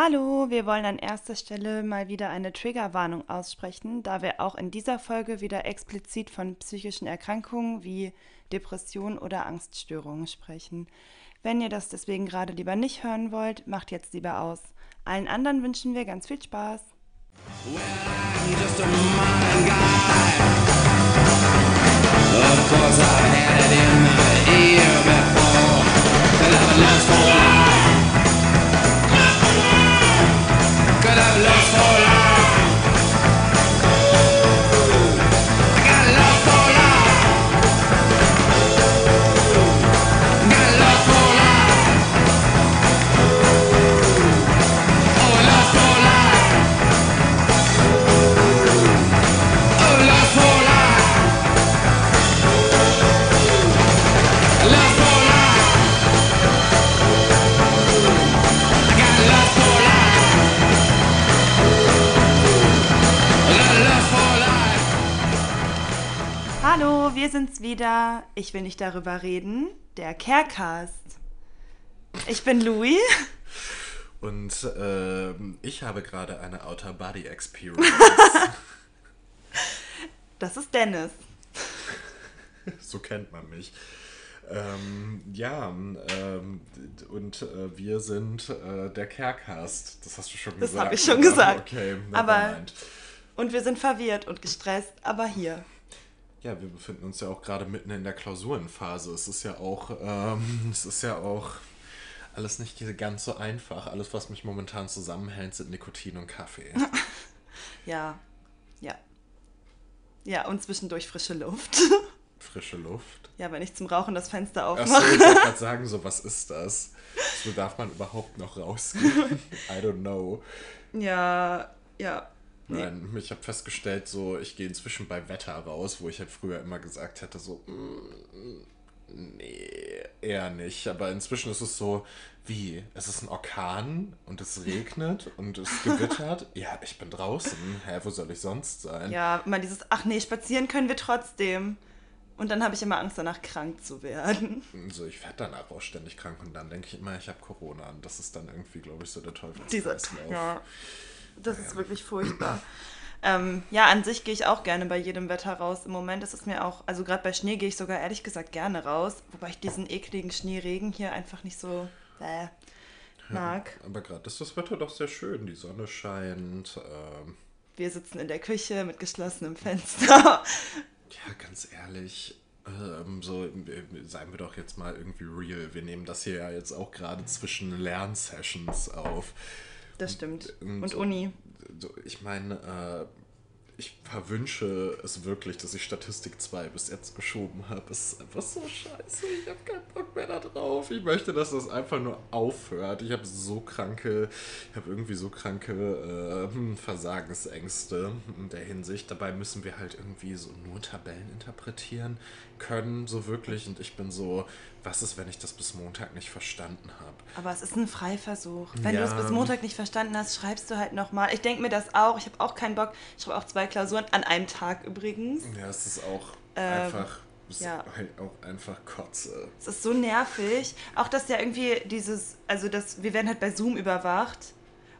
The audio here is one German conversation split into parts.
Hallo, wir wollen an erster Stelle mal wieder eine Triggerwarnung aussprechen, da wir auch in dieser Folge wieder explizit von psychischen Erkrankungen wie Depressionen oder Angststörungen sprechen. Wenn ihr das deswegen gerade lieber nicht hören wollt, macht jetzt lieber aus. Allen anderen wünschen wir ganz viel Spaß. Well, I'm just wir sind's wieder. Ich will nicht darüber reden. Der Carecast. Ich bin Louis. Und äh, ich habe gerade eine Outer Body Experience. das ist Dennis. so kennt man mich. Ähm, ja, ähm, und äh, wir sind äh, der Carecast. Das hast du schon das gesagt. Das habe ich schon gesagt. Okay, aber mind. Und wir sind verwirrt und gestresst, aber hier. Ja, wir befinden uns ja auch gerade mitten in der Klausurenphase. Es ist ja auch, ähm, es ist ja auch alles nicht ganz so einfach. Alles, was mich momentan zusammenhält, sind Nikotin und Kaffee. ja, ja. Ja, und zwischendurch frische Luft. Frische Luft? Ja, wenn ich zum Rauchen das Fenster aufmache. Achso, ich wollte gerade sagen, so, was ist das? So darf man überhaupt noch rausgehen? I don't know. Ja, ja. Nein, ich habe festgestellt, so ich gehe inzwischen bei Wetter raus, wo ich halt früher immer gesagt hätte, so mm, nee, eher nicht. Aber inzwischen ist es so, wie? Es ist ein Orkan und es regnet und es gewittert. ja, ich bin draußen. Hä, wo soll ich sonst sein? Ja, immer dieses, ach nee, spazieren können wir trotzdem. Und dann habe ich immer Angst, danach krank zu werden. So, ich werde danach auch ständig krank und dann denke ich immer, ich habe Corona. Und das ist dann irgendwie, glaube ich, so der Teufel. Dieser, ja. Das ist wirklich furchtbar. Ähm, ja, an sich gehe ich auch gerne bei jedem Wetter raus. Im Moment ist es mir auch, also gerade bei Schnee gehe ich sogar ehrlich gesagt gerne raus, wobei ich diesen ekligen Schneeregen hier einfach nicht so äh, mag. Ja, aber gerade ist das Wetter doch sehr schön, die Sonne scheint. Ähm, Wir sitzen in der Küche mit geschlossenem Fenster. Ja, ganz ehrlich, ähm, so, seien wir doch jetzt mal irgendwie real. Wir nehmen das hier ja jetzt auch gerade zwischen Lernsessions auf. Das stimmt. Und, und Uni. Ich meine, äh, ich verwünsche es wirklich, dass ich Statistik 2 bis jetzt geschoben habe. Es ist einfach so scheiße. Ich habe keinen Bock mehr da drauf. Ich möchte, dass das einfach nur aufhört. Ich habe so kranke, ich habe irgendwie so kranke äh, Versagensängste in der Hinsicht. Dabei müssen wir halt irgendwie so nur Tabellen interpretieren können, so wirklich. Und ich bin so, was ist, wenn ich das bis Montag nicht verstanden habe? Aber es ist ein Freiversuch. Wenn ja. du es bis Montag nicht verstanden hast, schreibst du halt nochmal. Ich denke mir das auch. Ich habe auch keinen Bock. Ich schreibe auch zwei Klausuren an einem Tag übrigens. Ja, es ist auch ähm, einfach. Es ja. ist halt auch einfach Kotze. Es ist so nervig. Auch, dass ja irgendwie dieses, also das, wir werden halt bei Zoom überwacht.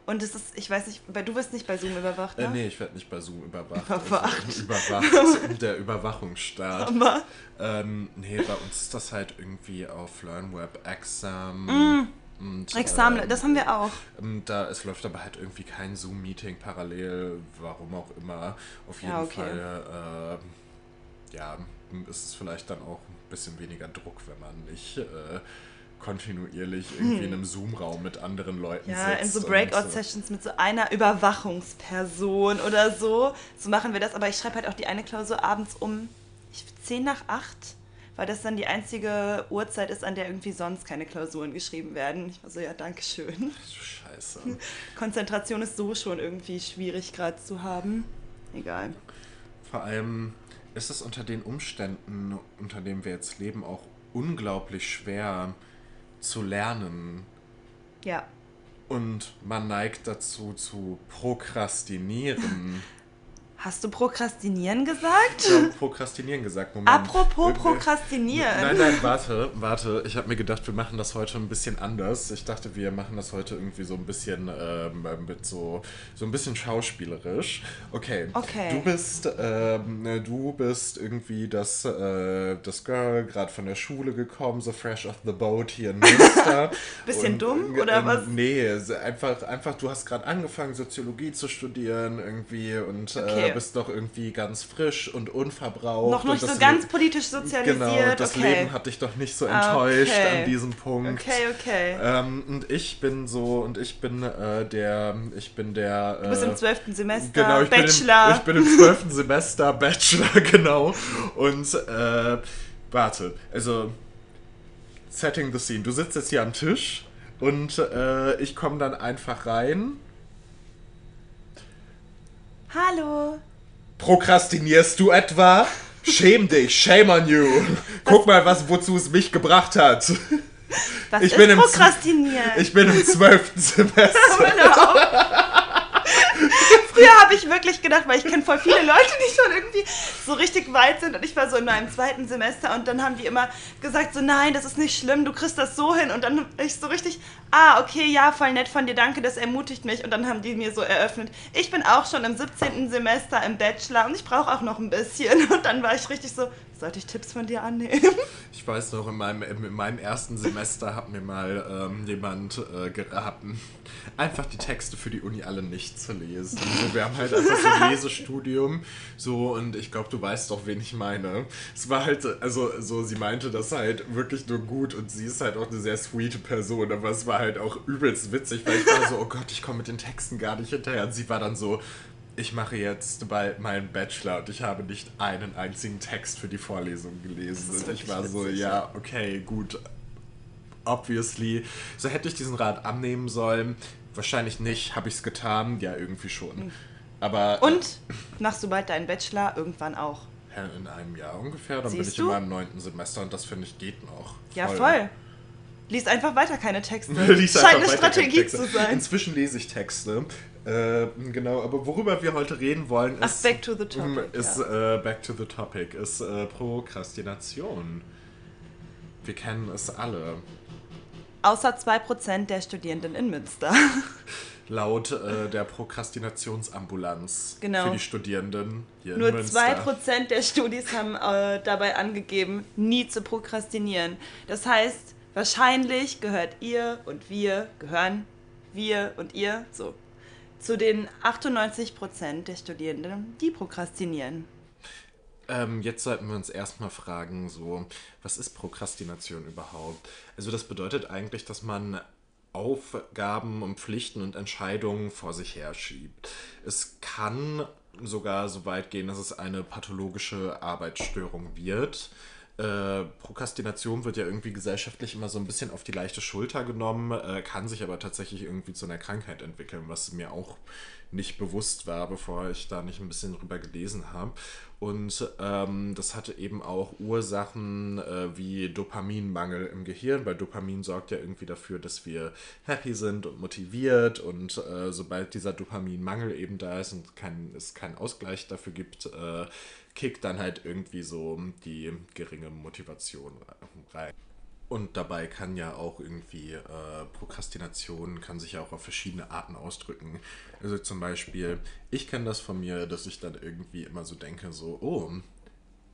Und es ist, ich weiß nicht, du wirst nicht bei Zoom überwacht, äh, ne? Äh, nee, ich werde nicht bei Zoom überwacht. Überwacht. Also, überwacht, der Überwachungsstaat. Aber? Ähm, nee, bei uns ist das halt irgendwie auf LearnWeb Exam. Mm. Und, Examen, ähm, das haben wir auch. Ähm, da, es läuft aber halt irgendwie kein Zoom-Meeting parallel, warum auch immer. Auf jeden ja, okay. Fall, äh, ja, ist es vielleicht dann auch ein bisschen weniger Druck, wenn man nicht äh, kontinuierlich irgendwie in einem Zoom-Raum mit anderen Leuten ja, sitzt. Ja, in so Breakout-Sessions mit so einer Überwachungsperson oder so. So machen wir das. Aber ich schreibe halt auch die eine Klausur abends um ich, 10 nach 8, weil das dann die einzige Uhrzeit ist, an der irgendwie sonst keine Klausuren geschrieben werden. Ich war so, ja, danke schön. Scheiße. Konzentration ist so schon irgendwie schwierig gerade zu haben. Egal. Vor allem ist es unter den Umständen, unter denen wir jetzt leben, auch unglaublich schwer, zu lernen. Ja. Und man neigt dazu zu prokrastinieren. Hast du Prokrastinieren gesagt? Ich habe Prokrastinieren gesagt. Moment. Apropos Prokrastinieren. Nein, nein, warte, warte. Ich habe mir gedacht, wir machen das heute ein bisschen anders. Ich dachte, wir machen das heute irgendwie so ein bisschen ähm, mit so, so ein bisschen schauspielerisch. Okay. Okay. Du bist, ähm, du bist irgendwie das, äh, das Girl, gerade von der Schule gekommen, so fresh off the boat hier in Münster. bisschen Und, dumm oder äh, was? Nee, einfach, einfach, du hast gerade angefangen, Soziologie zu studieren irgendwie und äh, okay. äh, bist doch irgendwie ganz frisch und unverbraucht. Noch nicht so ganz politisch sozialisiert. Genau, das okay. Leben hat dich doch nicht so enttäuscht okay. an diesem Punkt. Okay, okay. Ähm, und ich bin so, und ich bin äh, der, ich bin der... Äh, du bist im zwölften Semester, genau, ich Bachelor. Bin im, ich bin im zwölften Semester, Bachelor, genau. Und, äh, warte, also, setting the scene. Du sitzt jetzt hier am Tisch und äh, ich komme dann einfach rein Hallo. Prokrastinierst du etwa? Schäm dich, shame on you. Guck mal, was, wozu es mich gebracht hat. Was ich ist bin Prokrastinieren? Im, ich bin im zwölften Semester. Früher habe ich wirklich gedacht, weil ich kenne voll viele Leute, die schon irgendwie so richtig weit sind und ich war so in meinem zweiten Semester und dann haben die immer gesagt so, nein, das ist nicht schlimm, du kriegst das so hin und dann ich so richtig, ah, okay, ja, voll nett von dir, danke, das ermutigt mich und dann haben die mir so eröffnet, ich bin auch schon im 17. Semester im Bachelor und ich brauche auch noch ein bisschen und dann war ich richtig so, sollte ich Tipps von dir annehmen? Ich weiß noch, in meinem, in meinem ersten Semester hat mir mal ähm, jemand äh, geraten, einfach die Texte für die Uni alle nicht zu lesen. So, wir haben halt einfach so ein Lesestudium, so, und ich glaube, du weißt doch, wen ich meine. Es war halt, also, so, sie meinte das halt wirklich nur gut und sie ist halt auch eine sehr sweete Person, aber es war halt auch übelst witzig, weil ich war so, oh Gott, ich komme mit den Texten gar nicht hinterher. Und sie war dann so, ich mache jetzt bald meinen Bachelor und ich habe nicht einen einzigen Text für die Vorlesung gelesen. Und ich war so, ja, okay, gut. Obviously. So hätte ich diesen Rat annehmen sollen. Wahrscheinlich nicht, habe ich es getan. Ja, irgendwie schon. Hm. Aber. Und äh, machst du bald deinen Bachelor irgendwann auch? In einem Jahr ungefähr. Dann Siehst bin ich du? in meinem neunten Semester und das finde ich geht noch. Ja, voll. Lies einfach weiter keine Texte. Lies Scheint eine Strategie zu sein. Inzwischen lese ich Texte. Äh, genau, aber worüber wir heute reden wollen, ist. Ach, back to the topic. Ist, ja. äh, back to the topic, ist äh, Prokrastination. Wir kennen es alle. Außer 2% der Studierenden in Münster. Laut äh, der Prokrastinationsambulanz genau. für die Studierenden hier Nur in Münster. Nur 2% der Studis haben äh, dabei angegeben, nie zu prokrastinieren. Das heißt, wahrscheinlich gehört ihr und wir, gehören wir und ihr, so zu den 98 Prozent der Studierenden, die prokrastinieren. Ähm, jetzt sollten wir uns erstmal fragen, so, was ist Prokrastination überhaupt? Also das bedeutet eigentlich, dass man Aufgaben und Pflichten und Entscheidungen vor sich herschiebt. Es kann sogar so weit gehen, dass es eine pathologische Arbeitsstörung wird. Äh, Prokrastination wird ja irgendwie gesellschaftlich immer so ein bisschen auf die leichte Schulter genommen, äh, kann sich aber tatsächlich irgendwie zu einer Krankheit entwickeln, was mir auch nicht bewusst war, bevor ich da nicht ein bisschen drüber gelesen habe. Und ähm, das hatte eben auch Ursachen äh, wie Dopaminmangel im Gehirn, weil Dopamin sorgt ja irgendwie dafür, dass wir happy sind und motiviert. Und äh, sobald dieser Dopaminmangel eben da ist und kein, es keinen Ausgleich dafür gibt, äh, kickt dann halt irgendwie so die geringe Motivation rein. Und dabei kann ja auch irgendwie äh, Prokrastination kann sich ja auch auf verschiedene Arten ausdrücken. Also zum Beispiel, ich kenne das von mir, dass ich dann irgendwie immer so denke, so, oh,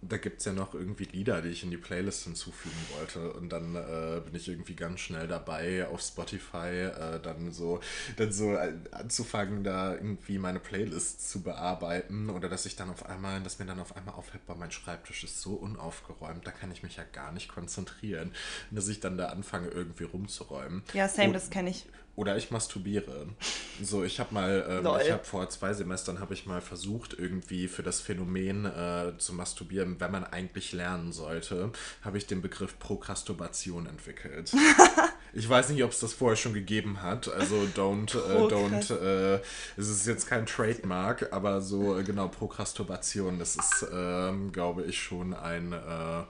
da gibt es ja noch irgendwie Lieder, die ich in die Playlist hinzufügen wollte. Und dann äh, bin ich irgendwie ganz schnell dabei, auf Spotify äh, dann so, dann so anzufangen, da irgendwie meine Playlist zu bearbeiten. Oder dass ich dann auf einmal, dass mir dann auf einmal auffällt, boah, mein Schreibtisch ist so unaufgeräumt, da kann ich mich ja gar nicht konzentrieren. Und dass ich dann da anfange, irgendwie rumzuräumen. Ja, same, Und, das kenne ich. Oder ich masturbiere. So, ich habe mal, ähm, ich habe vor zwei Semestern habe ich mal versucht, irgendwie für das Phänomen äh, zu masturbieren, wenn man eigentlich lernen sollte, habe ich den Begriff Prokrastubation entwickelt. ich weiß nicht, ob es das vorher schon gegeben hat. Also don't, äh, don't, äh, es ist jetzt kein Trademark, aber so äh, genau Prokrastubation, das ist, ähm, glaube ich, schon ein, äh,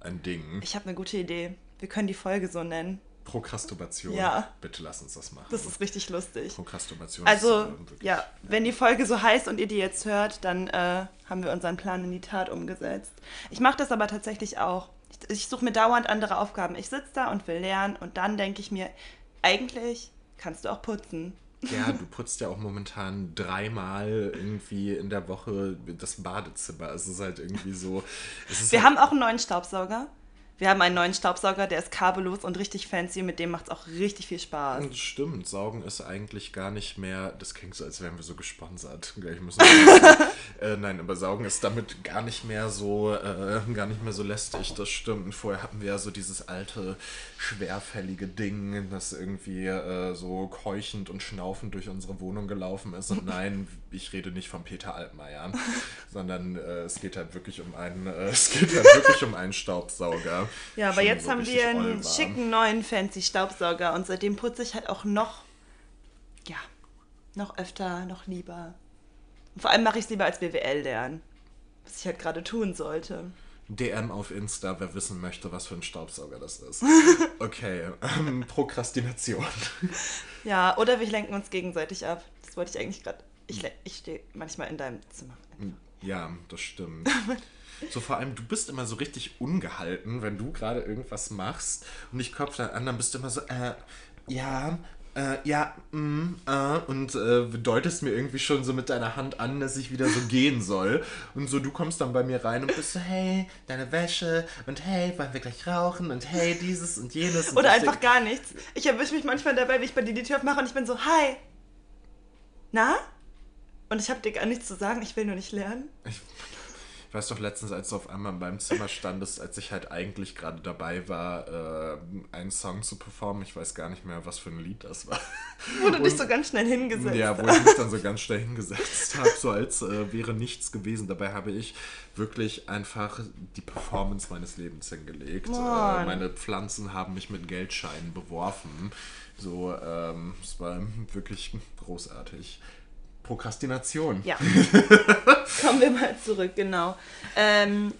ein Ding. Ich habe eine gute Idee. Wir können die Folge so nennen. Prokrastination. Ja. Bitte lass uns das machen. Das ist richtig lustig. Prokrastination. Also, ist, äh, wirklich- ja, wenn die Folge so heißt und ihr die jetzt hört, dann äh, haben wir unseren Plan in die Tat umgesetzt. Ich mache das aber tatsächlich auch. Ich, ich suche mir dauernd andere Aufgaben. Ich sitze da und will lernen und dann denke ich mir, eigentlich kannst du auch putzen. Ja, du putzt ja auch momentan dreimal irgendwie in der Woche das Badezimmer. Es ist halt irgendwie so. Wir halt, haben auch einen neuen Staubsauger. Wir haben einen neuen Staubsauger, der ist kabellos und richtig fancy. Mit dem macht es auch richtig viel Spaß. Das Stimmt, Saugen ist eigentlich gar nicht mehr. Das klingt so, als wären wir so gesponsert. Gleich müssen wir, äh, nein, aber Saugen ist damit gar nicht mehr so, äh, gar nicht mehr so lästig. Das stimmt. Und vorher hatten wir ja so dieses alte, schwerfällige Ding, das irgendwie äh, so keuchend und schnaufend durch unsere Wohnung gelaufen ist. Und nein, ich rede nicht von Peter Altmaier, sondern äh, es geht halt wirklich um einen, äh, es geht halt wirklich um einen Staubsauger. Ja, aber jetzt haben wir einen schicken neuen fancy Staubsauger und seitdem putze ich halt auch noch, ja, noch öfter, noch lieber. Und vor allem mache ich es lieber als BWL lernen, was ich halt gerade tun sollte. DM auf Insta, wer wissen möchte, was für ein Staubsauger das ist. Okay, ähm, Prokrastination. Ja, oder wir lenken uns gegenseitig ab. Das wollte ich eigentlich gerade. Ich, ich stehe manchmal in deinem Zimmer. Ja, das stimmt. So vor allem, du bist immer so richtig ungehalten, wenn du gerade irgendwas machst und ich kopf dann an, dann bist du immer so, äh, ja, äh, ja, mm, äh, und äh, deutest mir irgendwie schon so mit deiner Hand an, dass ich wieder so gehen soll. Und so, du kommst dann bei mir rein und bist so, hey, deine Wäsche und hey, wollen wir gleich rauchen und hey, dieses und jenes. Und Oder einfach denk- gar nichts. Ich erwische mich manchmal dabei, wie ich bei dir die Tür aufmache und ich bin so, hi. Na? Und ich habe dir gar nichts zu sagen, ich will nur nicht lernen. Ich weiß doch letztens, als du auf einmal in meinem Zimmer standest, als ich halt eigentlich gerade dabei war, äh, einen Song zu performen. Ich weiß gar nicht mehr, was für ein Lied das war. Wo du dich so ganz schnell hingesetzt Ja, wo ich mich dann so ganz schnell hingesetzt habe, so als äh, wäre nichts gewesen. Dabei habe ich wirklich einfach die Performance meines Lebens hingelegt. Äh, meine Pflanzen haben mich mit Geldscheinen beworfen. So, ähm, es war wirklich großartig. Prokrastination. Ja. Kommen wir mal zurück, genau. Ähm,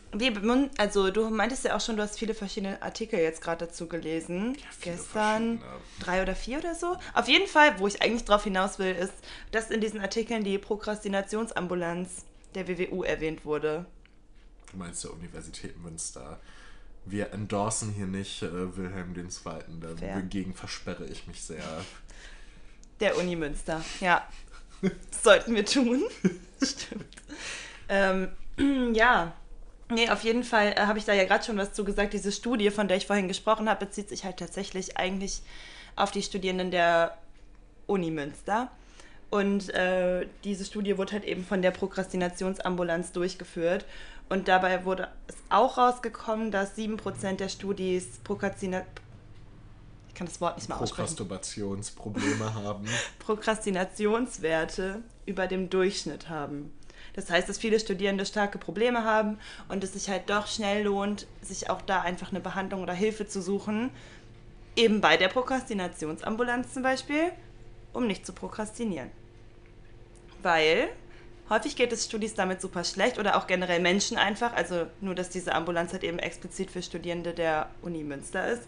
also du meintest ja auch schon, du hast viele verschiedene Artikel jetzt gerade dazu gelesen. viele Gestern drei oder vier oder so. Auf jeden Fall, wo ich eigentlich drauf hinaus will, ist, dass in diesen Artikeln die Prokrastinationsambulanz der WWU erwähnt wurde. Du meinst der Universität Münster. Wir endorsen hier nicht äh, Wilhelm II. Dagegen versperre ich mich sehr. Der Uni Münster, ja. Das sollten wir tun. Stimmt. Ähm, ja. Nee, auf jeden Fall äh, habe ich da ja gerade schon was zu gesagt. Diese Studie, von der ich vorhin gesprochen habe, bezieht sich halt tatsächlich eigentlich auf die Studierenden der Uni Münster. Und äh, diese Studie wurde halt eben von der Prokrastinationsambulanz durchgeführt. Und dabei wurde es auch rausgekommen, dass 7% der Studis Prokrastina kann das Wort nicht mehr aussprechen. Prokrastinationsprobleme haben. Prokrastinationswerte über dem Durchschnitt haben. Das heißt, dass viele Studierende starke Probleme haben und es sich halt doch schnell lohnt, sich auch da einfach eine Behandlung oder Hilfe zu suchen. Eben bei der Prokrastinationsambulanz zum Beispiel, um nicht zu prokrastinieren. Weil häufig geht es Studis damit super schlecht oder auch generell Menschen einfach. Also nur, dass diese Ambulanz halt eben explizit für Studierende der Uni Münster ist.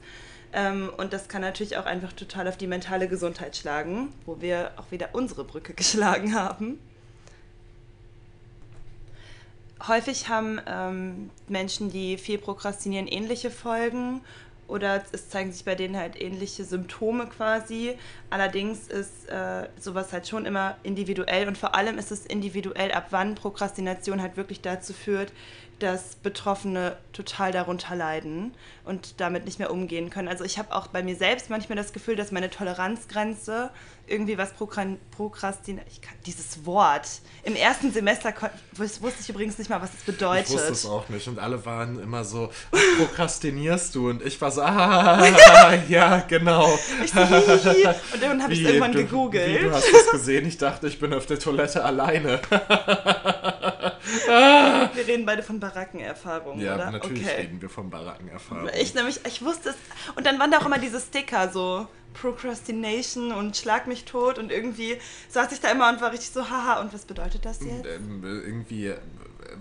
Ähm, und das kann natürlich auch einfach total auf die mentale Gesundheit schlagen, wo wir auch wieder unsere Brücke geschlagen haben. Häufig haben ähm, Menschen, die viel prokrastinieren, ähnliche Folgen oder es zeigen sich bei denen halt ähnliche Symptome quasi. Allerdings ist äh, sowas halt schon immer individuell und vor allem ist es individuell, ab wann Prokrastination halt wirklich dazu führt, dass Betroffene total darunter leiden und damit nicht mehr umgehen können. Also ich habe auch bei mir selbst manchmal das Gefühl, dass meine Toleranzgrenze irgendwie was Prokran Prokrastin ich kann dieses Wort im ersten Semester wusste ich übrigens nicht mal, was es bedeutet. Ich wusste es auch nicht. Und alle waren immer so, prokrastinierst du? Und ich war so, ah, ja, genau. Ich so, und dann habe ich Wie, irgendwann du, gegoogelt. Wie, du hast es gesehen? Ich dachte, ich bin auf der Toilette alleine. Wir reden beide von Barackenerfahrungen, Ja, oder? natürlich okay. reden wir von Barackenerfahrung. Ich nämlich, ich wusste es. Und dann waren da auch immer diese Sticker, so Procrastination und Schlag mich tot. Und irgendwie saß ich da immer und war richtig so, haha, und was bedeutet das jetzt? ähm, irgendwie äh,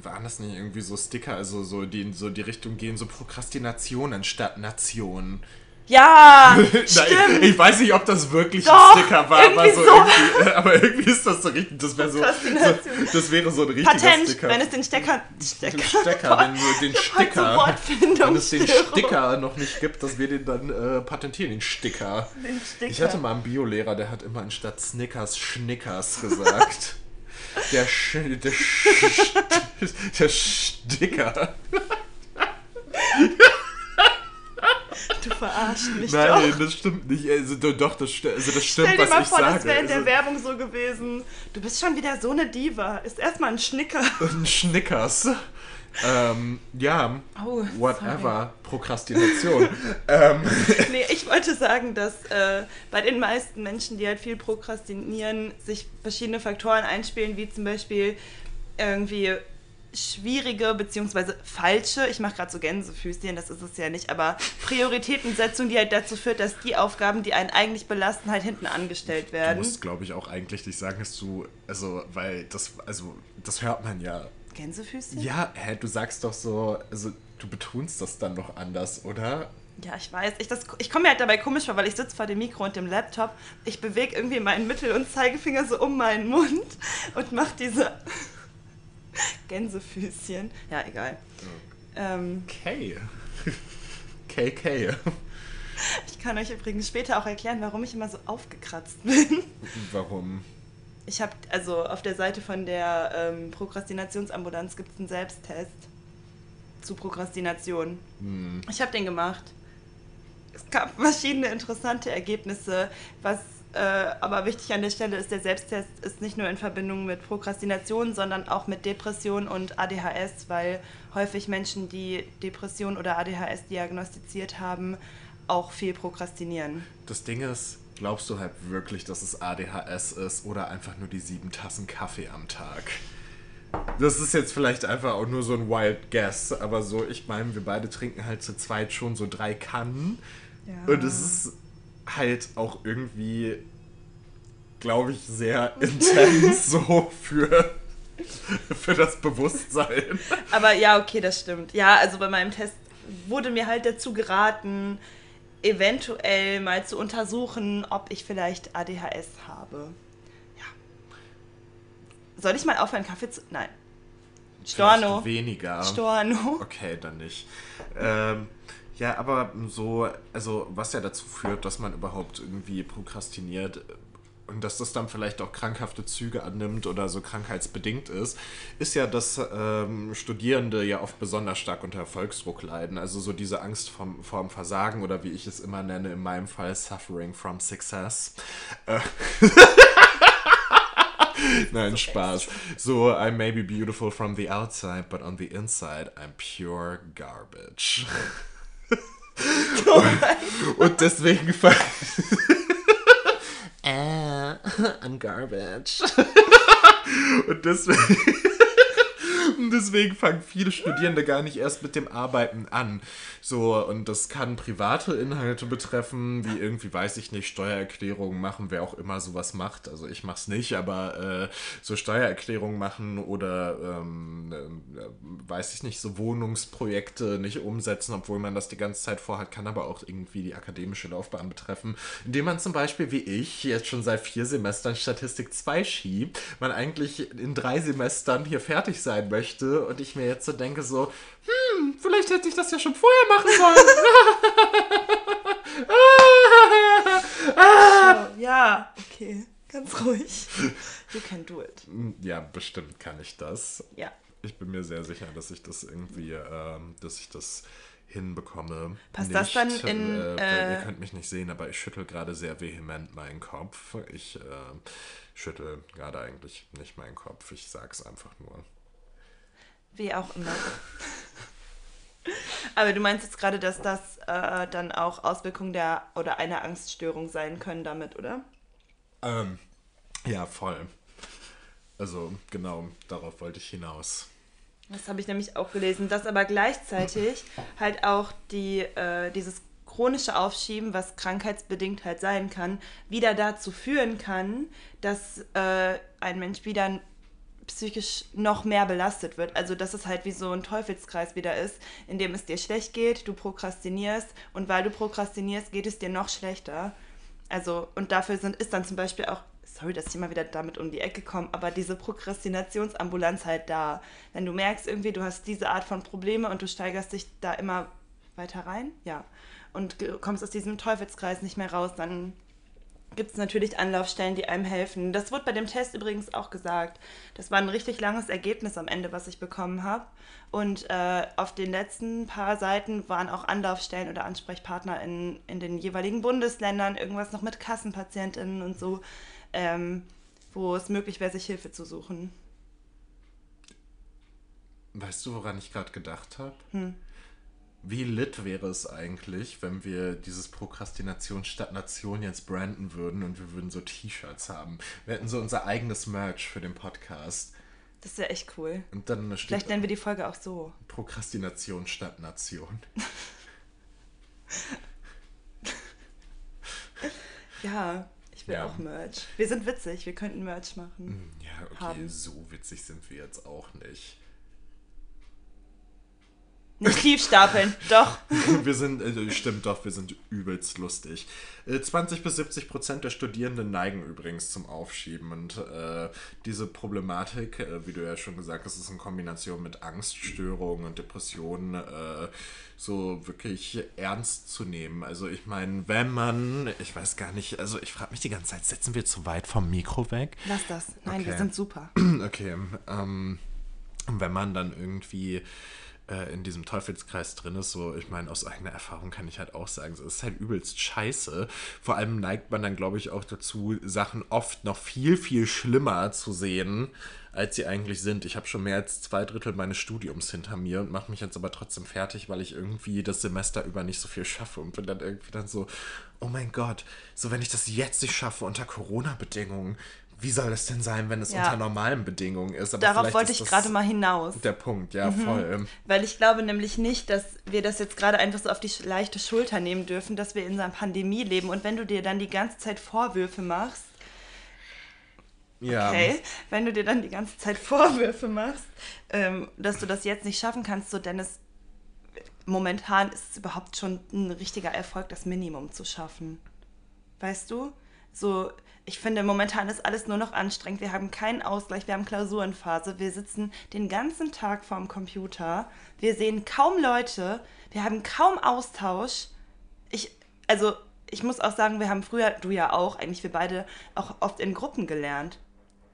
waren das nicht irgendwie so Sticker, also so die in so die Richtung gehen, so Prokrastination anstatt Nation. Ja, stimmt. ich weiß nicht, ob das wirklich Doch, ein Sticker war, aber, irgendwie so so. irgendwie, aber irgendwie ist das so richtig. Das wäre so, so. Das wäre so ein richtiger Patent, Sticker. wenn es den Stecker. den Stecker. Stecker, den, den Ich hab halt so Sticker. wenn es den. Sticker noch nicht gibt, dass wir den dann äh, patentieren, den Sticker. Den Sticker. Ich hatte mal einen Biolehrer, der hat immer anstatt Snickers Schnickers gesagt. Der, Sch der, Sch der Sticker. Du verarschst mich Nein, doch. das stimmt nicht. Also, do- doch, das, sti- also, das stimmt, Stell dir was mal ich vor, sage. das wäre in der Also, Werbung so gewesen. Du bist schon wieder so eine Diva. Ist erstmal ein Schnicker. ein Schnickers. Ähm, ja, Oh, whatever. Prokrastination. ähm, Nee, ich wollte sagen, dass äh, bei den meisten Menschen, die halt viel prokrastinieren, sich verschiedene Faktoren einspielen, wie zum Beispiel irgendwie schwierige bzw. falsche, ich mache gerade so Gänsefüßchen, das ist es ja nicht, aber Prioritätensetzung, die halt dazu führt, dass die Aufgaben, die einen eigentlich belasten, halt hinten angestellt Du werden. musst, glaube ich, auch eigentlich nicht sagen, dass du, also, weil das, also, das hört man ja. Gänsefüßchen? Ja, hä, du sagst doch so, also, du betonst das dann noch anders, oder? Ja, ich weiß. Ich, das- ich komme mir halt dabei komisch vor, weil ich sitze vor dem Mikro und dem Laptop. Ich bewege irgendwie meinen Mittel- und Zeigefinger so um meinen Mund und mache diese Gänsefüßchen. Ja, egal. Ähm, K. KK. ich kann euch übrigens später auch erklären, warum ich immer so aufgekratzt bin. Warum? Ich habe, also auf der Seite von der ähm, Prokrastinationsambulanz gibt es einen Selbsttest zu Prokrastination. Hm. Ich habe den gemacht. Es gab verschiedene interessante Ergebnisse. Was äh, aber wichtig an der Stelle ist, der Selbsttest ist nicht nur in Verbindung mit Prokrastination, sondern auch mit Depression und ADHS, weil häufig Menschen, die Depression oder ADHS diagnostiziert haben, auch viel prokrastinieren. Das Ding ist, glaubst du halt wirklich, dass es ADHS ist oder einfach nur die sieben Tassen Kaffee am Tag? Das ist jetzt vielleicht einfach auch nur so ein Wild Guess, aber so, ich meine, wir beide trinken halt zu zweit schon so drei Kannen. Ja. Und es ist halt auch irgendwie, glaube ich, sehr intens so für, für das Bewusstsein. Aber ja, okay, das stimmt. Ja, also bei meinem Test wurde mir halt dazu geraten, eventuell mal zu untersuchen, ob ich vielleicht ADHS habe. Ja. Soll ich mal aufhören, Kaffee zu. Nein. Storno. Vielleicht Weniger. Storno. Okay, dann nicht. Ähm, ja, aber so, also was ja dazu führt, dass man überhaupt irgendwie prokrastiniert und dass das dann vielleicht auch krankhafte Züge annimmt oder so krankheitsbedingt ist, ist ja, dass ähm, Studierende ja oft besonders stark unter Erfolgsdruck leiden. Also so diese Angst vom, vorm Versagen oder wie ich es immer nenne, in meinem Fall Suffering from Success. Äh, Nein, Spaß. So, I may be beautiful from the outside, but on the inside, I'm pure garbage. Und deswegen ver äh, I'm garbage. Und deswegen, und deswegen fangen viele Studierende gar nicht erst mit dem Arbeiten an. So, und das kann private Inhalte betreffen, wie irgendwie, weiß ich nicht, Steuererklärungen machen, wer auch immer sowas macht. Also ich mach's nicht, aber äh, so Steuererklärungen machen oder ähm, äh, weiß ich nicht, so Wohnungsprojekte nicht umsetzen, obwohl man das die ganze Zeit vorhat, kann aber auch irgendwie die akademische Laufbahn betreffen, indem man zum Beispiel wie ich jetzt schon seit vier Semestern Statistik 2 schiebt, man eigentlich in drei Semestern hier fertig sein möchte und ich mir jetzt so denke so, hm, vielleicht hätte ich das ja schon vorher machen sollen. Oh, ja, okay. Ganz ruhig. You can do it. ja, bestimmt kann ich das. Ja. Ich bin mir sehr sicher, dass ich das irgendwie, ähm, dass ich das hinbekomme. Passt das dann in, Äh, äh, ihr könnt mich nicht sehen, aber ich schüttel gerade sehr vehement meinen Kopf. Ich äh, schüttel gerade eigentlich nicht meinen Kopf. Ich sag's einfach nur. Wie auch immer. Aber du meinst jetzt gerade, dass das äh, dann auch Auswirkungen der oder einer Angststörung sein können damit, oder? Ähm, ja, voll. Also genau, darauf wollte ich hinaus. Das habe ich nämlich auch gelesen, dass aber gleichzeitig halt auch die, äh, dieses chronische Aufschieben, was krankheitsbedingt halt sein kann, wieder dazu führen kann, dass äh, ein Mensch wieder psychisch noch mehr belastet wird. Also dass es halt wie so ein Teufelskreis wieder ist, in dem es dir schlecht geht, du prokrastinierst und weil du prokrastinierst, geht es dir noch schlechter. Also und dafür sind, ist dann zum Beispiel auch, sorry, dass ich immer wieder damit um die Ecke komme, aber diese Prokrastinationsambulanz halt da. Wenn du merkst irgendwie, du hast diese Art von Probleme und du steigerst dich da immer weiter rein, ja, und kommst aus diesem Teufelskreis nicht mehr raus, dann gibt es natürlich Anlaufstellen, die einem helfen. Das wurde bei dem Test übrigens auch gesagt. Das war ein richtig langes Ergebnis am Ende, was ich bekommen habe. Und äh, auf den letzten paar Seiten waren auch Anlaufstellen oder Ansprechpartner in, in den jeweiligen Bundesländern, irgendwas noch mit Kassenpatientinnen und so, ähm, wo es möglich wäre, sich Hilfe zu suchen. Weißt du, woran ich gerade gedacht habe? Hm. Wie lit wäre es eigentlich, wenn wir dieses Prokrastination statt Nation jetzt branden würden und wir würden so T-Shirts haben? Wir hätten so unser eigenes Merch für den Podcast. Das wäre echt cool. Und dann steht Vielleicht nennen wir die Folge auch so. Prokrastination statt Nation. ja, ich will ja. auch Merch. Wir sind witzig, wir könnten Merch machen. Hm, ja, okay, haben. so witzig sind wir jetzt auch nicht. Nicht tief stapeln, doch. wir sind, äh, stimmt doch, wir sind übelst lustig. Äh, 20 bis 70 Prozent der Studierenden neigen übrigens zum Aufschieben. Und äh, diese Problematik, äh, wie du ja schon gesagt hast, ist in Kombination mit Angststörungen und Depressionen äh, so wirklich ernst zu nehmen. Also ich meine, wenn man, ich weiß gar nicht, also ich frage mich die ganze Zeit, setzen wir zu weit vom Mikro weg? Lass das. Nein, okay. wir sind super. Okay. Ähm, wenn man dann irgendwie äh, in diesem Teufelskreis drin ist. So, ich meine, aus eigener Erfahrung kann ich halt auch sagen, es ist halt übelst scheiße. Vor allem neigt man dann, glaube ich, auch dazu, Sachen oft noch viel, viel schlimmer zu sehen, als sie eigentlich sind. Ich habe schon mehr als zwei Drittel meines Studiums hinter mir und mache mich jetzt aber trotzdem fertig, weil ich irgendwie das Semester über nicht so viel schaffe und bin dann irgendwie dann so, oh mein Gott, so wenn ich das jetzt nicht schaffe unter Corona-Bedingungen, wie soll das denn sein, wenn es ja. unter normalen Bedingungen ist? Aber Darauf wollte ich gerade mal hinaus. Der Punkt, ja, mhm. voll. Weil ich glaube nämlich nicht, dass wir das jetzt gerade einfach so auf die leichte Schulter nehmen dürfen, dass wir in einer Pandemie leben. Und wenn du dir dann die ganze Zeit Vorwürfe machst, ja. Okay, wenn du dir dann die ganze Zeit Vorwürfe machst, ähm, dass du das jetzt nicht schaffen kannst, so Dennis, momentan ist es überhaupt schon ein richtiger Erfolg, das Minimum zu schaffen. Weißt du? So, ich finde, momentan ist alles nur noch anstrengend. Wir haben keinen Ausgleich, wir haben Klausurenphase, wir sitzen den ganzen Tag vorm Computer, wir sehen kaum Leute, wir haben kaum Austausch. Ich, also, ich muss auch sagen, wir haben früher, du ja auch, eigentlich wir beide, auch oft in Gruppen gelernt.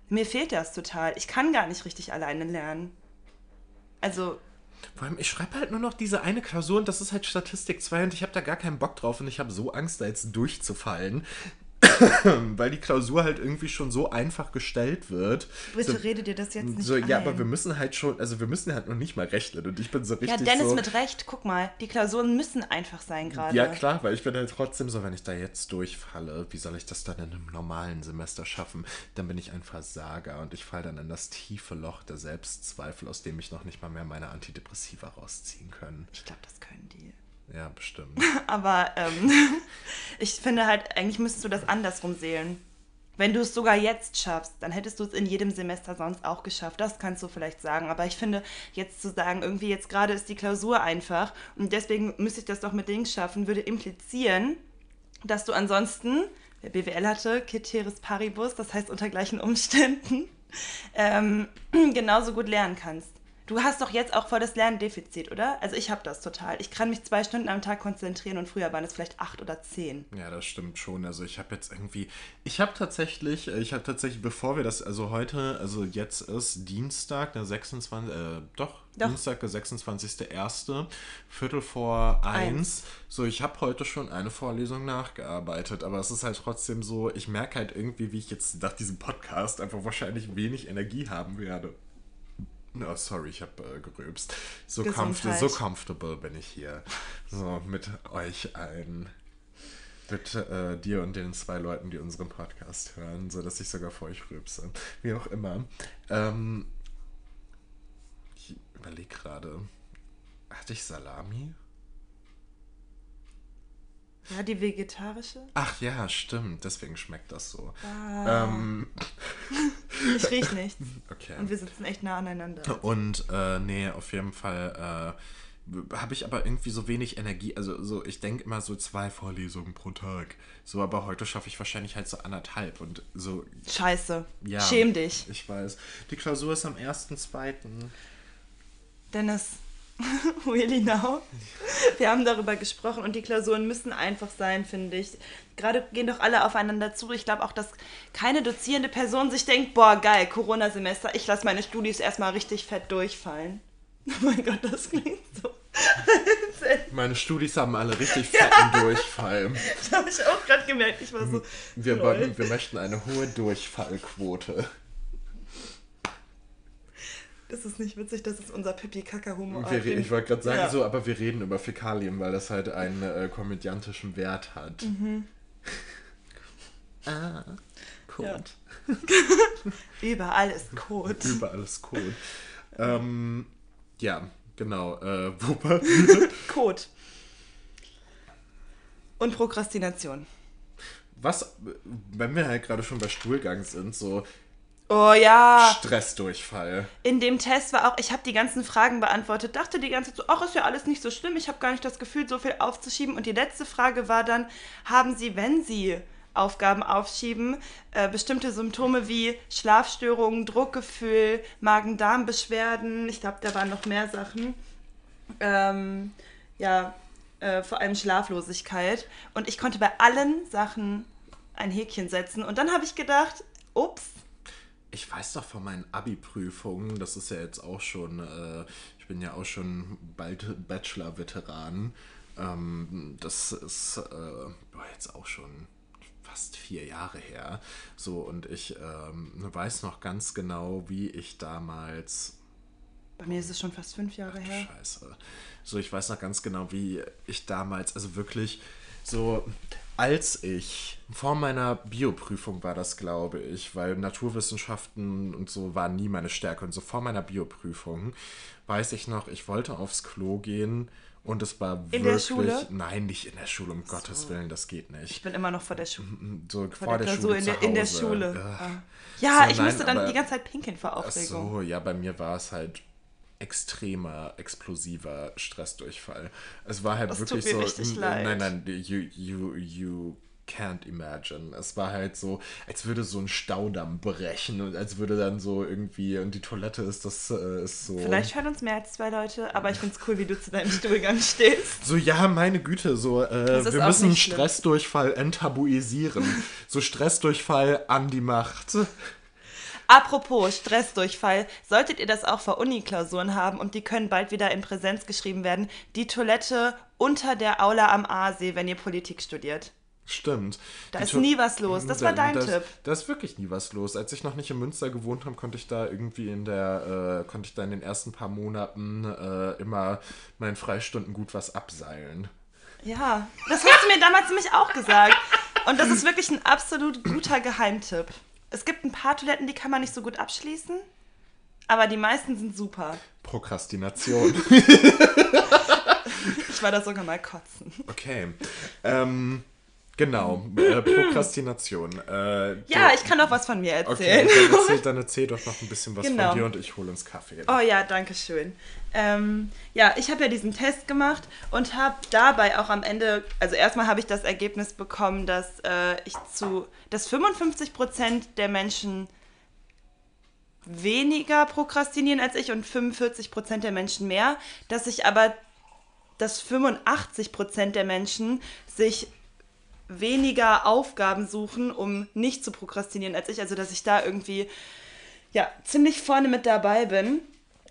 Mir fehlt das total. Ich kann gar nicht richtig alleine lernen. Also, vor allem, ich schreibe halt nur noch diese eine Klausur und das ist halt Statistik 2 und ich habe da gar keinen Bock drauf und ich habe so Angst, da jetzt durchzufallen. weil die Klausur halt irgendwie schon so einfach gestellt wird. Bitte so, rede dir das jetzt nicht so, Ja, aber wir müssen halt schon, also wir müssen halt noch nicht mal rechnen und ich bin so richtig Ja, Dennis so, mit Recht, guck mal, die Klausuren müssen einfach sein gerade. Ja, klar, weil ich bin halt trotzdem so, wenn ich da jetzt durchfalle, wie soll ich das dann in einem normalen Semester schaffen? Dann bin ich ein Versager und ich falle dann in das tiefe Loch der Selbstzweifel, aus dem ich noch nicht mal mehr meine Antidepressiva rausziehen können. Ich glaube, das können die. Ja, bestimmt. Aber ähm, ich finde halt, eigentlich müsstest du das andersrum sehen. Wenn du es sogar jetzt schaffst, dann hättest du es in jedem Semester sonst auch geschafft. Das kannst du vielleicht sagen. Aber ich finde, jetzt zu sagen, irgendwie jetzt gerade ist die Klausur einfach und deswegen müsste ich das doch mit Links schaffen, würde implizieren, dass du ansonsten, wer BWL hatte, Keteris Paribus, das heißt unter gleichen Umständen, ähm, genauso gut lernen kannst. Du hast doch jetzt auch voll das Lerndefizit, oder? Also ich habe das total. Ich kann mich zwei Stunden am Tag konzentrieren und früher waren es vielleicht acht oder zehn. Ja, das stimmt schon. Also ich habe jetzt irgendwie, ich habe tatsächlich, äh, ich habe tatsächlich, bevor wir das, also heute, also jetzt ist Dienstag, der 26, äh, doch, doch. Dienstag, der 26.01., Viertel vor eins. eins. So, ich habe heute schon eine Vorlesung nachgearbeitet, aber es ist halt trotzdem so, ich merke halt irgendwie, wie ich jetzt nach diesem Podcast einfach wahrscheinlich wenig Energie haben werde. Oh, sorry, ich habe äh, gerülpst. So, comfort so comfortable bin ich hier. So mit euch allen. Mit äh, dir und den zwei Leuten, die unseren Podcast hören, so dass ich sogar vor euch rülpse. Wie auch immer. Ähm, ich überlege gerade. Hatte ich Salami? Ja, die vegetarische? Ach ja, stimmt. Deswegen schmeckt das so. Ah. Ähm. Ich riech nichts. Okay. Und wir sitzen echt nah aneinander. Und äh, nee, auf jeden Fall äh, habe ich aber irgendwie so wenig Energie. Also so, ich denke immer so zwei Vorlesungen pro Tag. So, aber heute schaffe ich wahrscheinlich halt so anderthalb und so. Scheiße. Ja. Schäm dich. Ich weiß. Die Klausur ist am 1.2. Dennis, really now? Wir haben darüber gesprochen und die Klausuren müssen einfach sein, finde ich. Gerade gehen doch alle aufeinander zu. Ich glaube auch, dass keine dozierende Person sich denkt, boah, geil, Corona-Semester, ich lasse meine Studis erstmal richtig fett durchfallen. Oh mein Gott, das klingt so. Meine Studis haben alle richtig fetten Durchfall. Das habe ich auch gerade gemerkt. Ich war so. Wir, wir möchten eine hohe Durchfallquote. Das ist nicht witzig, das ist unser Pipi-Kaka-Humor. Ich wollte gerade sagen, Ja. so, aber wir reden über Fäkalien, weil das halt einen äh, komödiantischen Wert hat. Mhm. ah, cool. Ja. Überall ist Code. Überall ist cool. Ähm, ja, genau. Äh, wo war Code. Und Prokrastination. Was, wenn wir halt gerade schon bei Stuhlgang sind, so Oh ja. Stressdurchfall. In dem Test war auch, ich habe die ganzen Fragen beantwortet, dachte die ganze Zeit so, ach, ist ja alles nicht so schlimm, ich habe gar nicht das Gefühl, so viel aufzuschieben. Und die letzte Frage war dann, haben Sie, wenn Sie Aufgaben aufschieben, äh, bestimmte Symptome wie Schlafstörungen, Druckgefühl, Magen-Darm-Beschwerden, ich glaube, da waren noch mehr Sachen. Ähm, ja, äh, vor allem Schlaflosigkeit. Und ich konnte bei allen Sachen ein Häkchen setzen. Und dann habe ich gedacht, ups, Ich weiß doch von meinen Abi-Prüfungen, das ist ja jetzt auch schon, äh, ich bin ja auch schon bald Bachelor-Veteran. Ähm, das ist äh, jetzt auch schon fast vier Jahre her. So, und ich ähm, weiß noch ganz genau, wie ich damals bei mir ist es schon fast fünf Jahre her. Scheiße. So, ich weiß noch ganz genau, wie ich damals, also wirklich so, als ich vor meiner Bioprüfung war das, glaube ich, weil Naturwissenschaften und so waren nie meine Stärke und so vor meiner Bioprüfung weiß ich noch, ich wollte aufs Klo gehen und es war In der wirklich, Schule? nein, nicht in der Schule, um Gottes Willen, das geht Ich nicht. bin immer noch vor der Schule. So Vor vor der der, Schule in der, in der. Schule. Ugh. Ah. Ja, So, ich nein, musste dann aber- die ganze Zeit pinkeln vor Ach Aufregung. so, ja, bei mir war es halt extremer, explosiver Stressdurchfall. Es war halt Das wirklich so. Nein, nein, you, you, you can't imagine. Es war halt so, als würde so ein Staudamm brechen und als würde dann so irgendwie, und die Toilette ist das, äh, ist so. Vielleicht hören uns mehr als zwei Leute, aber ich finde es cool, wie du zu deinem Stuhlgang stehst. So, ja, meine Güte, so, äh, wir müssen. Stressdurchfall enttabuisieren. so Stressdurchfall an die Macht. Apropos Stressdurchfall, solltet ihr das auch vor Uni-Klausuren haben und die können bald wieder in Präsenz geschrieben werden, die Toilette unter der Aula am Aasee, wenn ihr Politik studiert. Stimmt. Da Die ist nie was los. Das war dein das, Tipp. Da ist wirklich nie was los. Als ich noch nicht in Münster gewohnt habe, konnte ich da irgendwie in der, äh, konnte ich da in den ersten paar Monaten äh, immer meinen Freistunden gut was abseilen. Ja, das hast du mir damals nämlich auch gesagt. Und das ist wirklich ein absolut guter Geheimtipp. Es gibt ein paar Toiletten, die kann man nicht so gut abschließen, aber die meisten sind super. Prokrastination. Ich war da sogar mal kotzen. Okay. Ähm, genau. Äh, Prokrastination. Äh, Ja, ich kann auch was von mir Okay, erzählen. dann erzähl, dann erzähl doch noch ein bisschen was Genau. von dir und ich hole uns Kaffee. Oh ja, danke schön. Ähm, ja, ich habe ja diesen Test gemacht und habe dabei auch am Ende, also erstmal habe ich das Ergebnis bekommen, dass äh, ich zu, dass 55% der Menschen weniger prokrastinieren als ich und 45% der Menschen mehr, dass ich aber, dass 85% der Menschen sich weniger Aufgaben suchen, um nicht zu prokrastinieren als ich, also dass ich da irgendwie ja, ziemlich vorne mit dabei bin.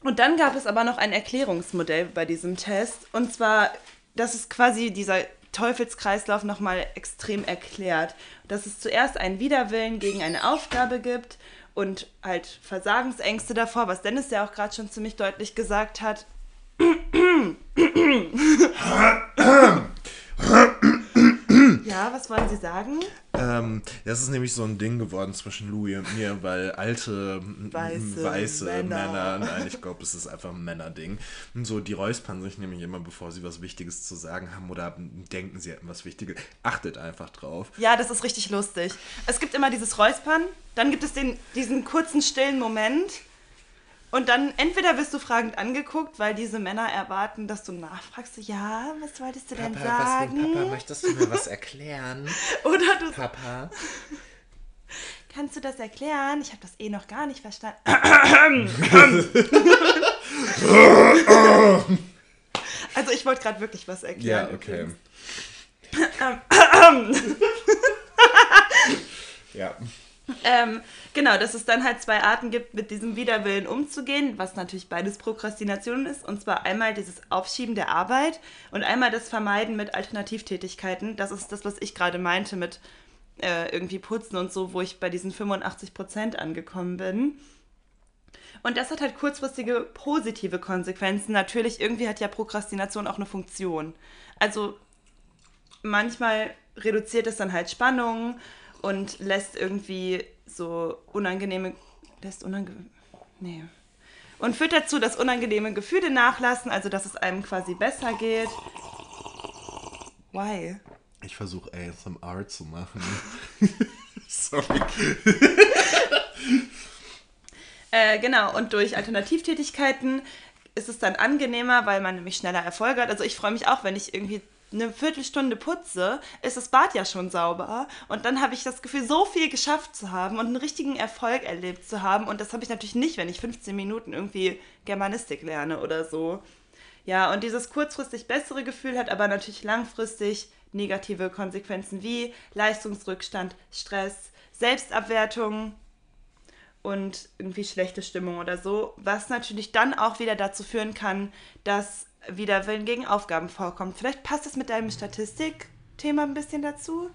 Und dann gab es aber noch ein Erklärungsmodell bei diesem Test. Und zwar, das ist quasi dieser Teufelskreislauf nochmal extrem erklärt. Dass es zuerst einen Widerwillen gegen eine Aufgabe gibt und halt Versagensängste davor, was Dennis ja auch gerade schon ziemlich deutlich gesagt hat. Ja, was wollen Sie sagen? Ähm, das ist nämlich so ein Ding geworden zwischen Louis und mir, weil alte Weiße weiße Männer. Männer, nein, ich glaube, es ist einfach ein Männerding. So, die räuspern sich nämlich immer, bevor sie was Wichtiges zu sagen haben oder denken, sie hätten was Wichtiges. Achtet einfach drauf. Ja, das ist richtig lustig. Es gibt immer dieses Räuspern, dann gibt es den, diesen kurzen stillen Moment und dann entweder wirst du fragend angeguckt, weil diese Männer erwarten, dass du nachfragst, ja, was wolltest du denn sagen? möchtest du mir was erklären? Oder du Papa? kannst du das erklären? Ich habe das eh noch gar nicht verstanden. also ich wollte gerade wirklich was erklären. Ja, okay. ja. Ähm, genau, dass es dann halt zwei Arten gibt, mit diesem Widerwillen umzugehen, was natürlich beides Prokrastination ist. Und zwar einmal dieses Aufschieben der Arbeit und einmal das Vermeiden mit Alternativtätigkeiten. Das ist das, was ich gerade meinte mit äh, irgendwie Putzen und so, wo ich bei diesen 85% angekommen bin. Und das hat halt kurzfristige positive Konsequenzen. Natürlich, irgendwie hat ja Prokrastination auch eine Funktion. Also manchmal reduziert es dann halt Spannung und lässt irgendwie so unangenehme, lässt unangenehme, nee. Und führt dazu, dass unangenehme Gefühle nachlassen, also dass es einem quasi besser geht. Why? Ich versuche ASMR zu machen. Sorry. Äh, genau, und durch Alternativtätigkeiten ist es dann angenehmer, weil man nämlich schneller Erfolge hat. Also ich freue mich auch, wenn ich irgendwie eine Viertelstunde putze, ist das Bad ja schon sauber. Und dann habe ich das Gefühl, so viel geschafft zu haben und einen richtigen Erfolg erlebt zu haben. Und das habe ich natürlich nicht, wenn ich 15 Minuten irgendwie Germanistik lerne oder so. Ja, und dieses kurzfristig bessere Gefühl hat aber natürlich langfristig negative Konsequenzen wie Leistungsrückstand, Stress, Selbstabwertung und irgendwie schlechte Stimmung oder so, was natürlich dann auch wieder dazu führen kann, dass Widerwillen gegen Aufgaben vorkommt. Vielleicht passt das mit deinem Statistikthema ein bisschen dazu,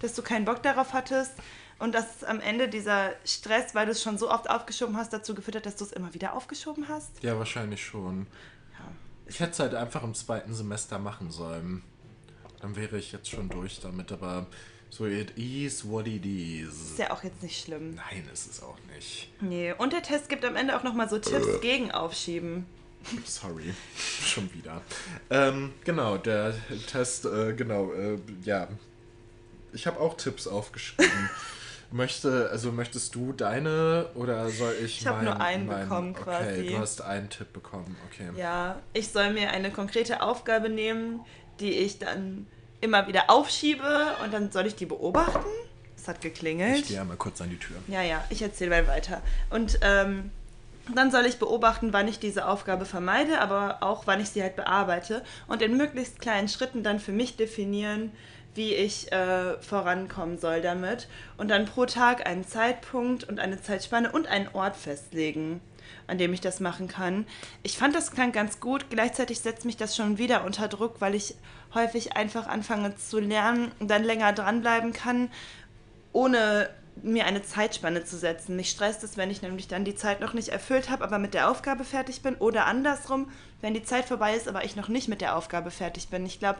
dass du keinen Bock darauf hattest und dass am Ende dieser Stress, weil du es schon so oft aufgeschoben hast, dazu geführt hat, dass du es immer wieder aufgeschoben hast. Ja, wahrscheinlich schon. Ja. Ich hätte es halt einfach im zweiten Semester machen sollen. Dann wäre ich jetzt schon durch damit, aber so it is what it is. Ist ja auch jetzt nicht schlimm. Nein, ist es auch nicht. Nee, und der Test gibt am Ende auch nochmal so Tipps gegen Aufschieben. Sorry, schon wieder. Ähm, genau, der Test, äh, genau, äh, ja. Ich habe auch Tipps aufgeschrieben. Möchte, also möchtest du deine oder soll ich Ich hab mein- nur einen mein- bekommen okay, quasi. du hast einen Tipp bekommen, okay. Ja, ich soll mir eine konkrete Aufgabe nehmen, die ich dann immer wieder aufschiebe und dann soll ich die beobachten. Es hat geklingelt. Ich gehe einmal kurz an die Tür. Ja, ja, ich erzähle mal weiter. Und ähm, dann soll ich beobachten, wann ich diese Aufgabe vermeide, aber auch wann ich sie halt bearbeite und in möglichst kleinen Schritten dann für mich definieren, wie ich äh, vorankommen soll damit. Und dann pro Tag einen Zeitpunkt und eine Zeitspanne und einen Ort festlegen, an dem ich das machen kann. Ich fand das klang ganz gut. Gleichzeitig setzt mich das schon wieder unter Druck, weil ich häufig einfach anfange zu lernen und dann länger dranbleiben kann, ohne mir eine Zeitspanne zu setzen. Mich stresst es, wenn ich nämlich dann die Zeit noch nicht erfüllt habe, aber mit der Aufgabe fertig bin. Oder andersrum, wenn die Zeit vorbei ist, aber ich noch nicht mit der Aufgabe fertig bin. Ich glaube,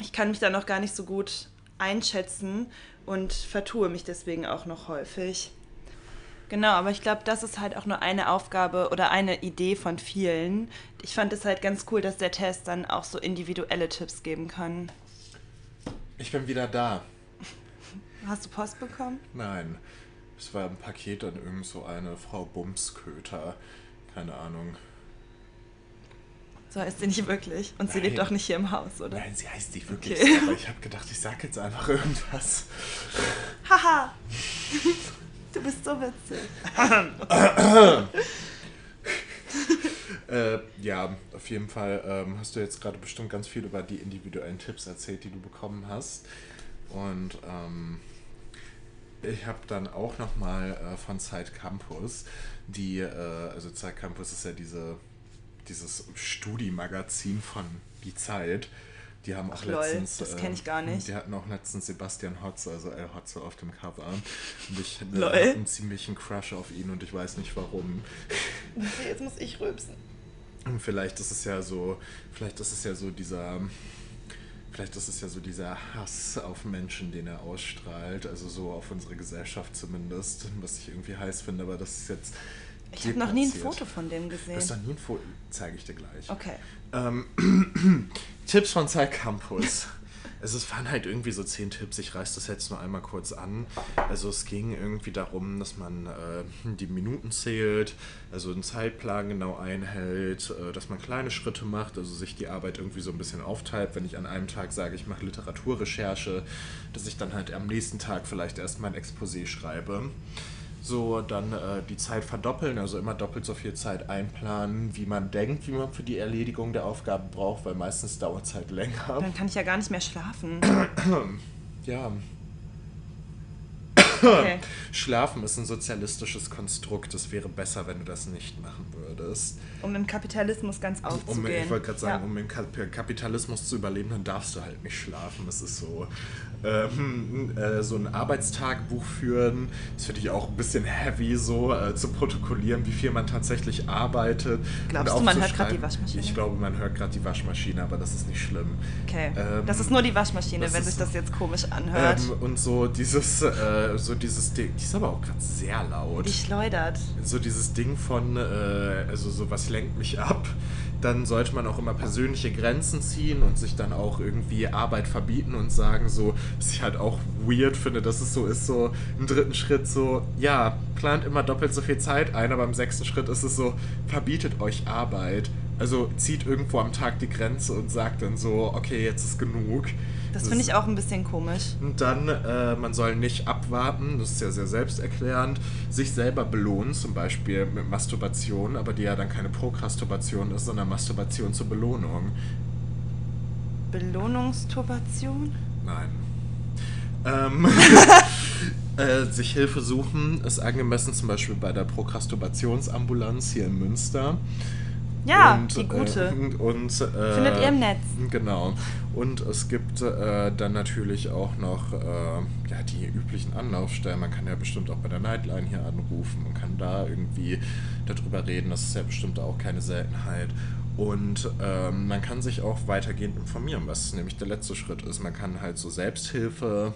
ich kann mich da noch gar nicht so gut einschätzen und vertue mich deswegen auch noch häufig. Genau, aber ich glaube, das ist halt auch nur eine Aufgabe oder eine Idee von vielen. Ich fand es halt ganz cool, dass der Test dann auch so individuelle Tipps geben kann. Ich bin wieder da. Hast du Post bekommen? Nein, es war ein Paket an irgend so eine Frau Bumsköter. Keine Ahnung. So ist sie nicht wirklich. Und sie Nein. lebt auch nicht hier im Haus, oder? Nein, sie heißt nicht wirklich Okay. so, aber ich habe gedacht, ich sag jetzt einfach irgendwas. Haha! Du bist so witzig. Äh, ja, auf jeden Fall ähm, hast du jetzt gerade bestimmt ganz viel über die individuellen Tipps erzählt, die du bekommen hast. Und ähm, ich habe dann auch nochmal äh, von Zeit Campus, die, äh, also Zeit Campus ist ja diese, dieses Studi-Magazin von Die Zeit. Die haben auch Ach, lol, letztens. das äh, kenn ich gar nicht. Die hatten auch letztens Sebastian Hotze, also El Hotze auf dem Cover. Und ich äh, Lol. hatte einen ziemlichen Crush auf ihn und ich weiß nicht warum. Jetzt muss ich rülpsen. Und Vielleicht ist es ja so, vielleicht ist es ja so dieser, vielleicht ist es ja so dieser Hass auf Menschen, den er ausstrahlt, also so auf unsere Gesellschaft zumindest, was ich irgendwie heiß finde, aber das ist jetzt. Ich habe noch nie ein Foto von dem gesehen. Du hast noch nie ein Foto, zeige ich dir gleich. Okay. Ähm, Tipps von Zeit Campus. Also es waren halt irgendwie so zehn Tipps. Ich reiße das jetzt nur einmal kurz an. Also es ging irgendwie darum, dass man äh, die Minuten zählt, also einen Zeitplan genau einhält, äh, dass man kleine Schritte macht, also sich die Arbeit irgendwie so ein bisschen aufteilt. Wenn ich an einem Tag sage, ich mache Literaturrecherche, dass ich dann halt am nächsten Tag vielleicht erst mein Exposé schreibe so dann äh, die Zeit verdoppeln, also immer doppelt so viel Zeit einplanen, wie man denkt, wie man für die Erledigung der Aufgaben braucht, weil meistens dauert es halt länger. Dann kann ich ja gar nicht mehr schlafen. ja. Okay. Schlafen ist ein sozialistisches Konstrukt. Es wäre besser, wenn du das nicht machen würdest. Um im Kapitalismus ganz Um, aufzugehen. ich wollte gerade sagen, Ja. um im Kap- Kapitalismus zu überleben, dann darfst du halt nicht schlafen. Das ist so. Ähm, äh, so ein Arbeitstagebuch führen, das finde ich auch ein bisschen heavy, so äh, zu protokollieren, wie viel man tatsächlich arbeitet. Glaubst du, man hört grad die Waschmaschine? Ich glaube, man hört gerade die Waschmaschine, aber das ist nicht schlimm. Okay. Ähm, das ist nur die Waschmaschine, wenn ist- sich das jetzt komisch anhört. Ähm, und so dieses, äh, so dieses Ding, die ist aber auch gerade sehr laut. die schleudert. so dieses Ding von, äh, also so was lenkt mich ab, dann sollte man auch immer persönliche Grenzen ziehen und sich dann auch irgendwie Arbeit verbieten und sagen so, was ich halt auch weird finde, dass es so ist, so im dritten Schritt so, ja, plant immer doppelt so viel Zeit ein, aber im sechsten Schritt ist es so, verbietet euch Arbeit. Also zieht irgendwo am Tag die Grenze und sagt dann so, okay, jetzt ist genug. Das finde ich auch ein bisschen komisch. Und dann, äh, man soll nicht abwarten, das ist ja sehr selbsterklärend, sich selber belohnen, zum Beispiel mit Masturbation, aber die ja dann keine Prokrastubation ist, sondern Masturbation zur Belohnung. Belohnungsturbation? Nein. Ähm, äh, sich Hilfe suchen ist angemessen, zum Beispiel bei der Prokrastubationsambulanz hier in Münster. Ja, Und, die gute. Äh, und, äh, Findet ihr im Netz. Genau. Und es gibt äh, dann natürlich auch noch äh, ja, die üblichen Anlaufstellen. Man kann ja bestimmt auch bei der Nightline hier anrufen. Man kann da irgendwie darüber reden. Das ist ja bestimmt auch keine Seltenheit. Und ähm, man kann sich auch weitergehend informieren, was nämlich der letzte Schritt ist. Man kann halt so Selbsthilfe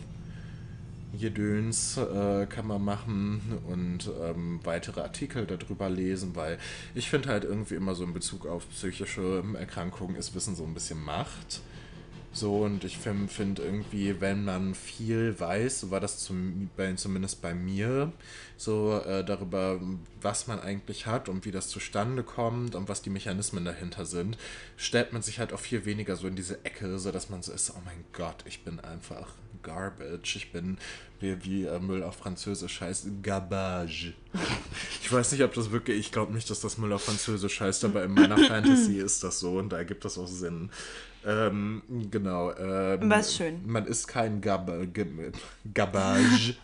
Gedöns äh, kann man machen und ähm, weitere Artikel darüber lesen, weil ich finde halt irgendwie immer so in Bezug auf psychische Erkrankungen ist Wissen so ein bisschen Macht. So, und ich finde find irgendwie, wenn man viel weiß, so war das zum, bei, zumindest bei mir, so äh, darüber, was man eigentlich hat und wie das zustande kommt und was die Mechanismen dahinter sind, stellt man sich halt auch viel weniger so in diese Ecke, so dass man so ist, oh mein Gott, ich bin einfach garbage, ich bin, wie, wie äh, Müll auf Französisch heißt, garbage. Ich weiß nicht, ob das wirklich, ich glaube nicht, dass das Müll auf Französisch heißt, aber in meiner Fantasy ist das so und da ergibt das auch Sinn. Ähm, genau. Ähm, Was schön. Man ist kein Gab G Garbage.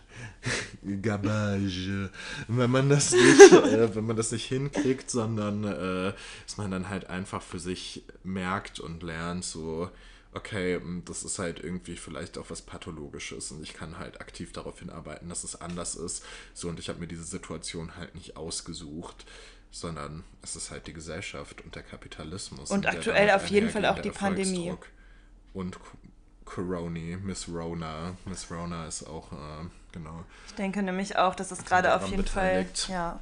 Garbage. Wenn man das nicht, äh, wenn man das nicht hinkriegt, sondern äh, dass man dann halt einfach für sich merkt und lernt, so, okay, m, das ist halt irgendwie vielleicht auch was Pathologisches und ich kann halt aktiv darauf hinarbeiten, dass es anders ist. So, und ich habe mir diese Situation halt nicht ausgesucht, sondern es ist halt die Gesellschaft und der Kapitalismus. Und der aktuell auf jeden Fall auch die Pandemie. Und Co- Coroni, Miss Rona. Miss Rona ist auch, äh, genau. Ich denke nämlich auch, dass es gerade auf jeden Fall beteiligt. ja,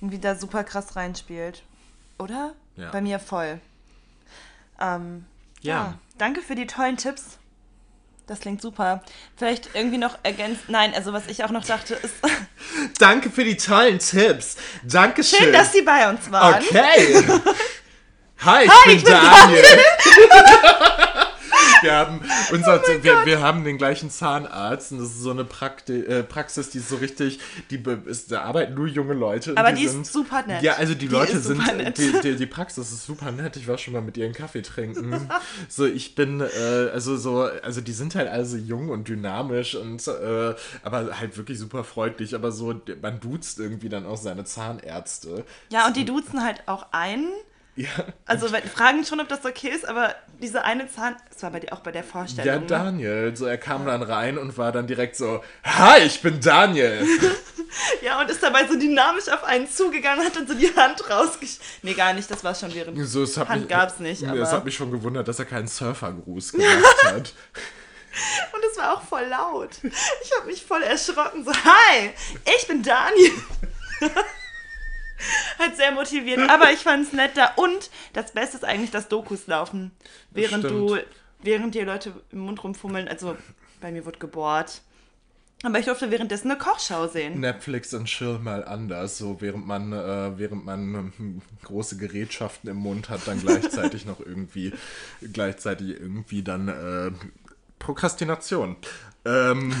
irgendwie da super krass reinspielt. Oder? Ja. Bei mir voll. Ähm, ja. Ja. Danke für die tollen Tipps. Das klingt super. Vielleicht irgendwie noch ergänzt. Nein, also was ich auch noch dachte, ist Danke für die tollen Tipps. Dankeschön. schön, dass Sie bei uns waren. Okay. Hi, ich bin ich bin Daniel. wir, haben Oh unser, wir, wir haben den gleichen Zahnarzt und das ist so eine Prakti äh, Praxis, die ist so richtig, die ist, da arbeiten nur junge Leute. Aber die ist super nett. Ja, also die, Die Leute sind, die, die, die Praxis ist super nett. Ich war schon mal mit ihren Kaffee trinken. so, ich bin, äh, also so, also die sind halt also jung und dynamisch und, äh, aber halt wirklich super freundlich. Aber so, man duzt irgendwie dann auch seine Zahnärzte. Ja, und die duzen halt auch einen. Ja. Also wir fragen schon, ob das okay ist, aber diese eine Zahn, das war bei dir auch bei der Vorstellung. Ja, ne? Daniel. So, er kam dann rein und war dann direkt so, Hi, ich bin Daniel. Ja, und ist dabei so dynamisch auf einen zugegangen, hat dann so die Hand rausgesch... Nee, gar nicht, das war schon während... So, es hat Hand mich, gab's nicht, aber- Es hat mich schon gewundert, dass er keinen Surfergruß gemacht hat. Und es war auch voll laut. Ich habe mich voll erschrocken. So, hi, ich bin Daniel. Hat sehr motiviert. Aber ich fand es nett da. Und das Beste ist eigentlich, dass Dokus laufen. Während du, während die Leute im Mund rumfummeln. Also, bei mir wurde gebohrt. Aber ich durfte währenddessen eine Kochschau sehen. Netflix und Chill mal anders, so während man, äh, während man ähm, große Gerätschaften im Mund hat, dann gleichzeitig noch irgendwie, gleichzeitig irgendwie dann äh, Prokrastination. Ähm,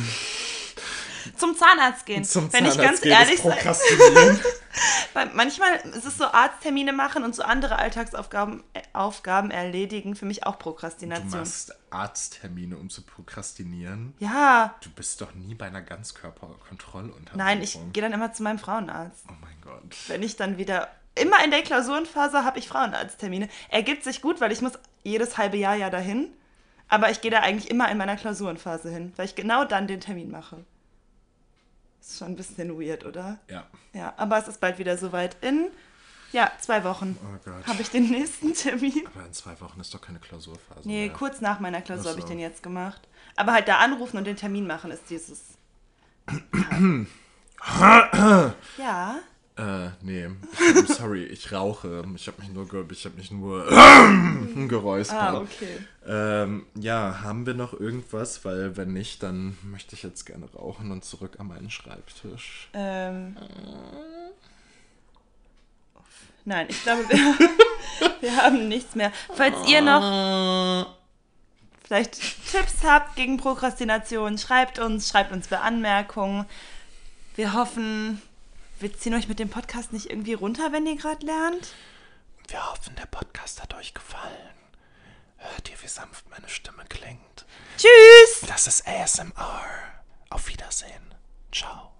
Zum Zahnarzt gehen. zum Wenn ich Zahnarzt ganz gehen ehrlich sein. Weil manchmal ist es so Arzttermine machen und so andere Alltagsaufgaben äh, Aufgaben erledigen für mich auch Du Prokrastination. machst Arzttermine, um zu prokrastinieren. Ja, Du bist doch nie bei einer Ganzkörperkontrolluntersuchung. nein, ich gehe dann immer zu meinem Frauenarzt. Oh mein Gott. Wenn ich dann wieder immer in der Klausurenphase habe ich Frauenarzttermine. Ergibt sich gut, weil ich muss jedes halbe Jahr ja dahin. Aber ich gehe da eigentlich immer in meiner Klausurenphase hin, weil ich genau dann den Termin mache. Ist schon ein bisschen weird, oder? Ja. Ja, aber es ist bald wieder soweit. In, ja, zwei Wochen Oh Gott. habe ich den nächsten Termin. Aber in zwei Wochen ist doch keine Klausurphase. Nee, mehr. kurz nach meiner Klausur Ach habe ich so. den jetzt gemacht. Aber halt da anrufen und den Termin machen ist dieses. ja. Äh, nee. Ich, sorry, ich rauche. Ich habe mich nur, ge ich habe mich nur geräuspert. Ah, okay. Ähm, ja, haben wir noch irgendwas? Weil wenn nicht, dann möchte ich jetzt gerne rauchen und zurück an meinen Schreibtisch. Ähm. Nein, ich glaube, wir, wir haben nichts mehr. Falls ihr noch vielleicht Tipps habt gegen Prokrastination, schreibt uns, schreibt uns für Anmerkungen. Wir hoffen, wir ziehen euch mit dem Podcast nicht irgendwie runter, wenn ihr gerade lernt. Wir hoffen, der Podcast hat euch gefallen. Hört ihr, wie sanft meine Stimme klingt? Tschüss! Das ist ASMR. Auf Wiedersehen. Ciao.